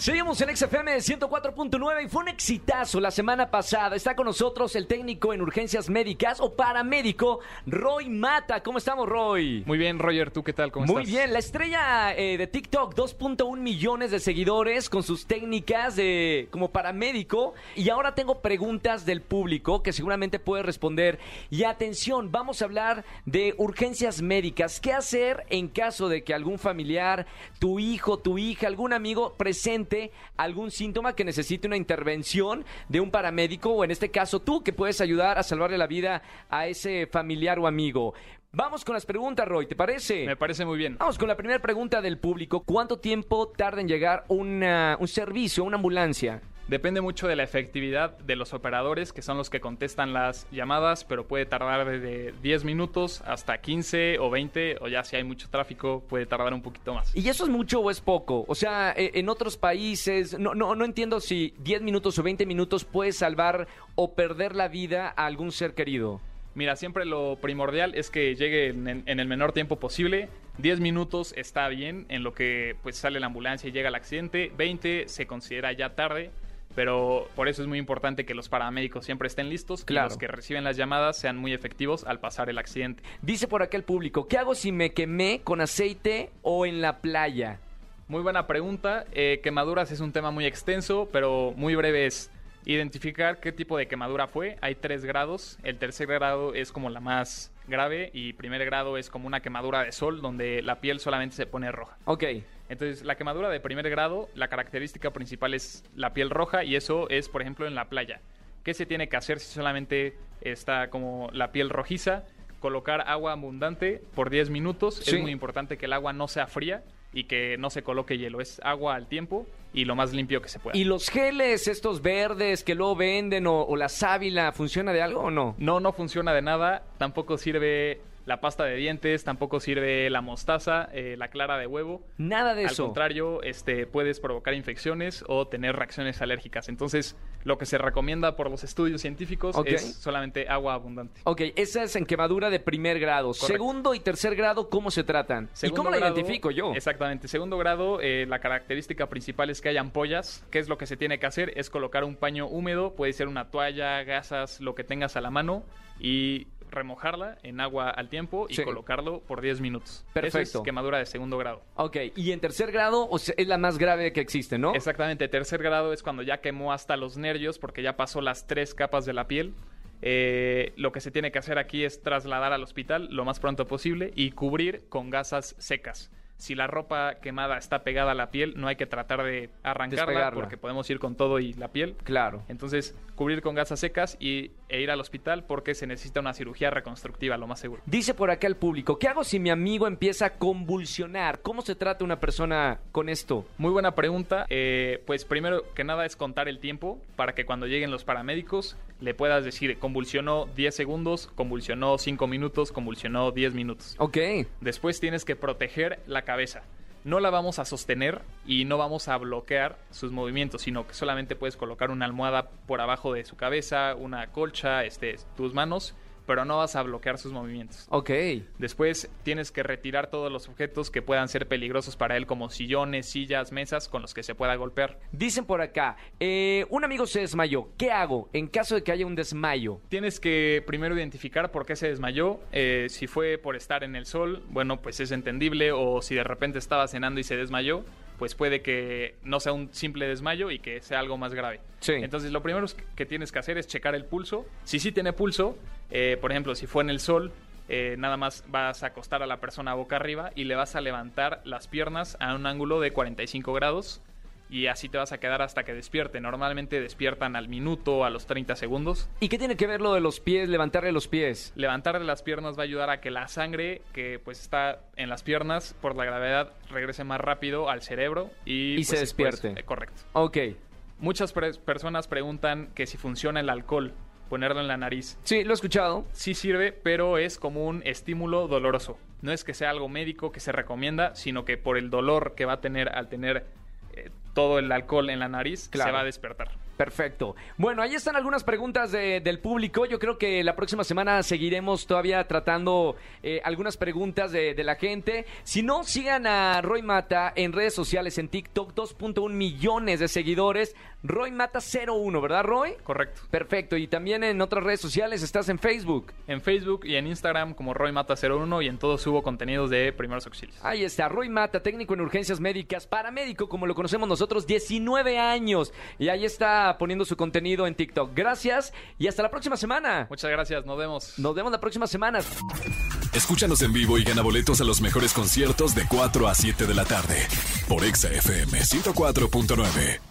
Seguimos en XFM 104.9 y fue un exitazo la semana pasada. Está con nosotros el técnico en urgencias médicas o paramédico, Roy Mata. ¿Cómo estamos, Roy? Muy bien, Roger, ¿tú qué tal? ¿Cómo Muy estás? bien, la estrella eh, de TikTok, 2.1 millones de seguidores con sus técnicas de, como paramédico. Y ahora tengo preguntas del público que seguramente puede responder. Y atención, vamos a hablar de urgencias médicas. ¿Qué hacer en caso de que algún familiar, tu hijo, tu hija, algún amigo presente algún síntoma que necesite una intervención de un paramédico o en este caso tú que puedes ayudar a salvarle la vida a ese familiar o amigo? Vamos con las preguntas, Roy, ¿te parece? Me parece muy bien. Vamos con la primera pregunta del público. ¿Cuánto tiempo tarda en llegar una- un servicio, una ambulancia? Depende mucho de la efectividad de los operadores, que son los que contestan las llamadas, pero puede tardar desde 10 minutos hasta 15 o 20, o ya si hay mucho tráfico, puede tardar un poquito más. ¿Y eso es mucho o es poco? O sea, eh, en otros países, no, no, no entiendo si 10 minutos o 20 minutos puede salvar o perder la vida a algún ser querido. Mira, siempre lo primordial es que llegue en, en el menor tiempo posible. 10 minutos está bien en lo que pues sale la ambulancia y llega el accidente. 20 se considera ya tarde. Pero por eso es muy importante que los paramédicos siempre estén listos Claro. y los que reciben las llamadas sean muy efectivos al pasar el accidente. Dice por acá el público, ¿qué hago si me quemé con aceite o en la playa? Muy buena pregunta. Eh, quemaduras es un tema muy extenso, pero muy breve es identificar qué tipo de quemadura fue. Hay tres grados. El tercer grado es como la más grave y primer grado es como una quemadura de sol donde la piel solamente se pone roja. Ok, Entonces, la quemadura de primer grado, la característica principal es la piel roja y eso es, por ejemplo, en la playa. ¿Qué se tiene que hacer si solamente está como la piel rojiza? Colocar agua abundante por 10 minutos. Sí. Es muy importante que el agua no sea fría y que no se coloque hielo. Es agua al tiempo y lo más limpio que se pueda. ¿y los geles, estos verdes que luego venden o, o la sábila, funciona de algo o no? No, no funciona de nada. Tampoco sirve la pasta de dientes, tampoco sirve la mostaza, eh, la clara de huevo. Nada de Al eso. contrario, este, puedes provocar infecciones o tener reacciones alérgicas. Entonces, lo que se recomienda por los estudios científicos es solamente agua abundante. Ok, esa es en quemadura de primer grado. Correcto. Segundo y tercer grado, ¿cómo se tratan? ¿Y cómo la identifico yo? Exactamente. Segundo grado, eh, la característica principal es que hay ampollas. ¿Qué es lo que se tiene que hacer? Es colocar un paño húmedo, puede ser una toalla, gasas, lo que tengas a la mano y remojarla en agua al tiempo y Sí. colocarlo por 10 minutos. Eso Perfecto. es quemadura de segundo grado. Ok, y en tercer grado o sea, es la más grave que existe, ¿no? Exactamente, tercer grado es cuando ya quemó hasta los nervios porque ya pasó las tres capas de la piel. Eh, lo que se tiene que hacer aquí es trasladar al hospital lo más pronto posible y cubrir con gasas secas. Si la ropa quemada está pegada a la piel, no hay que tratar de arrancarla Despegarla. porque podemos ir con todo y la piel. Claro. Entonces, cubrir con gasas secas y, e ir al hospital porque se necesita una cirugía reconstructiva, lo más seguro. Dice por acá el público, ¿qué hago si mi amigo empieza a convulsionar? ¿Cómo se trata una persona con esto? Muy buena pregunta. Eh, pues primero que nada es contar el tiempo para que cuando lleguen los paramédicos le puedas decir convulsionó 10 segundos, convulsionó 5 minutos, convulsionó 10 minutos. Ok, Después tienes que proteger la cabeza. No la vamos a sostener y no vamos a bloquear sus movimientos, sino que solamente puedes colocar una almohada por abajo de su cabeza, una colcha, este, tus manos, pero no vas a bloquear sus movimientos. ok. Después tienes que retirar todos los objetos que puedan ser peligrosos para él, como sillones, sillas, mesas con los que se pueda golpear. Dicen por acá, eh, un amigo se desmayó. ¿Qué hago en caso de que haya un desmayo? Tienes que primero identificar por qué se desmayó. eh, si fue por estar en el sol, bueno, pues es entendible. O si de repente estaba cenando y se desmayó, pues puede que no sea un simple desmayo y que sea algo más grave. Sí. Entonces lo primero que tienes que hacer es checar el pulso. Si sí tiene pulso, eh, por ejemplo, si fue en el sol, eh, nada más vas a acostar a la persona boca arriba y le vas a levantar las piernas a un ángulo de 45 grados y así te vas a quedar hasta que despierte. Normalmente despiertan al minuto, a los 30 segundos. ¿Y qué tiene que ver lo de los pies, levantarle los pies? Levantarle las piernas va a ayudar a que la sangre que pues está en las piernas por la gravedad regrese más rápido al cerebro y, Y se pues, despierte. pues, eh, correcto. Ok. Muchas pre- personas preguntan que si funciona el alcohol, ponerlo en la nariz. Sí, lo he escuchado. Sí sirve, pero es como un estímulo doloroso. No es que sea algo médico que se recomienda, sino que por el dolor que va a tener al tener eh, todo el alcohol en la nariz, Claro. se va a despertar. Perfecto. Bueno, ahí están algunas preguntas de- del público. Yo creo que la próxima semana seguiremos todavía tratando eh, algunas preguntas de, de la gente. Si no, sigan a Roy Mata en redes sociales, en TikTok, 2.1 millones de seguidores. Roy Mata 01, ¿verdad, Roy? Correcto. Perfecto. Y también en otras redes sociales estás en Facebook. En Facebook y en Instagram como Roy Mata 01 y en todo subo contenidos de primeros auxilios. Ahí está, Roy Mata, técnico en urgencias médicas, paramédico, como lo conocemos nosotros, 19 años. Y ahí está poniendo su contenido en TikTok. Gracias y hasta la próxima semana. Muchas gracias, nos vemos. Nos vemos la próxima semana. Escúchanos en vivo y gana boletos a los mejores conciertos de 4 a 7 de la tarde por Exa FM 104.9.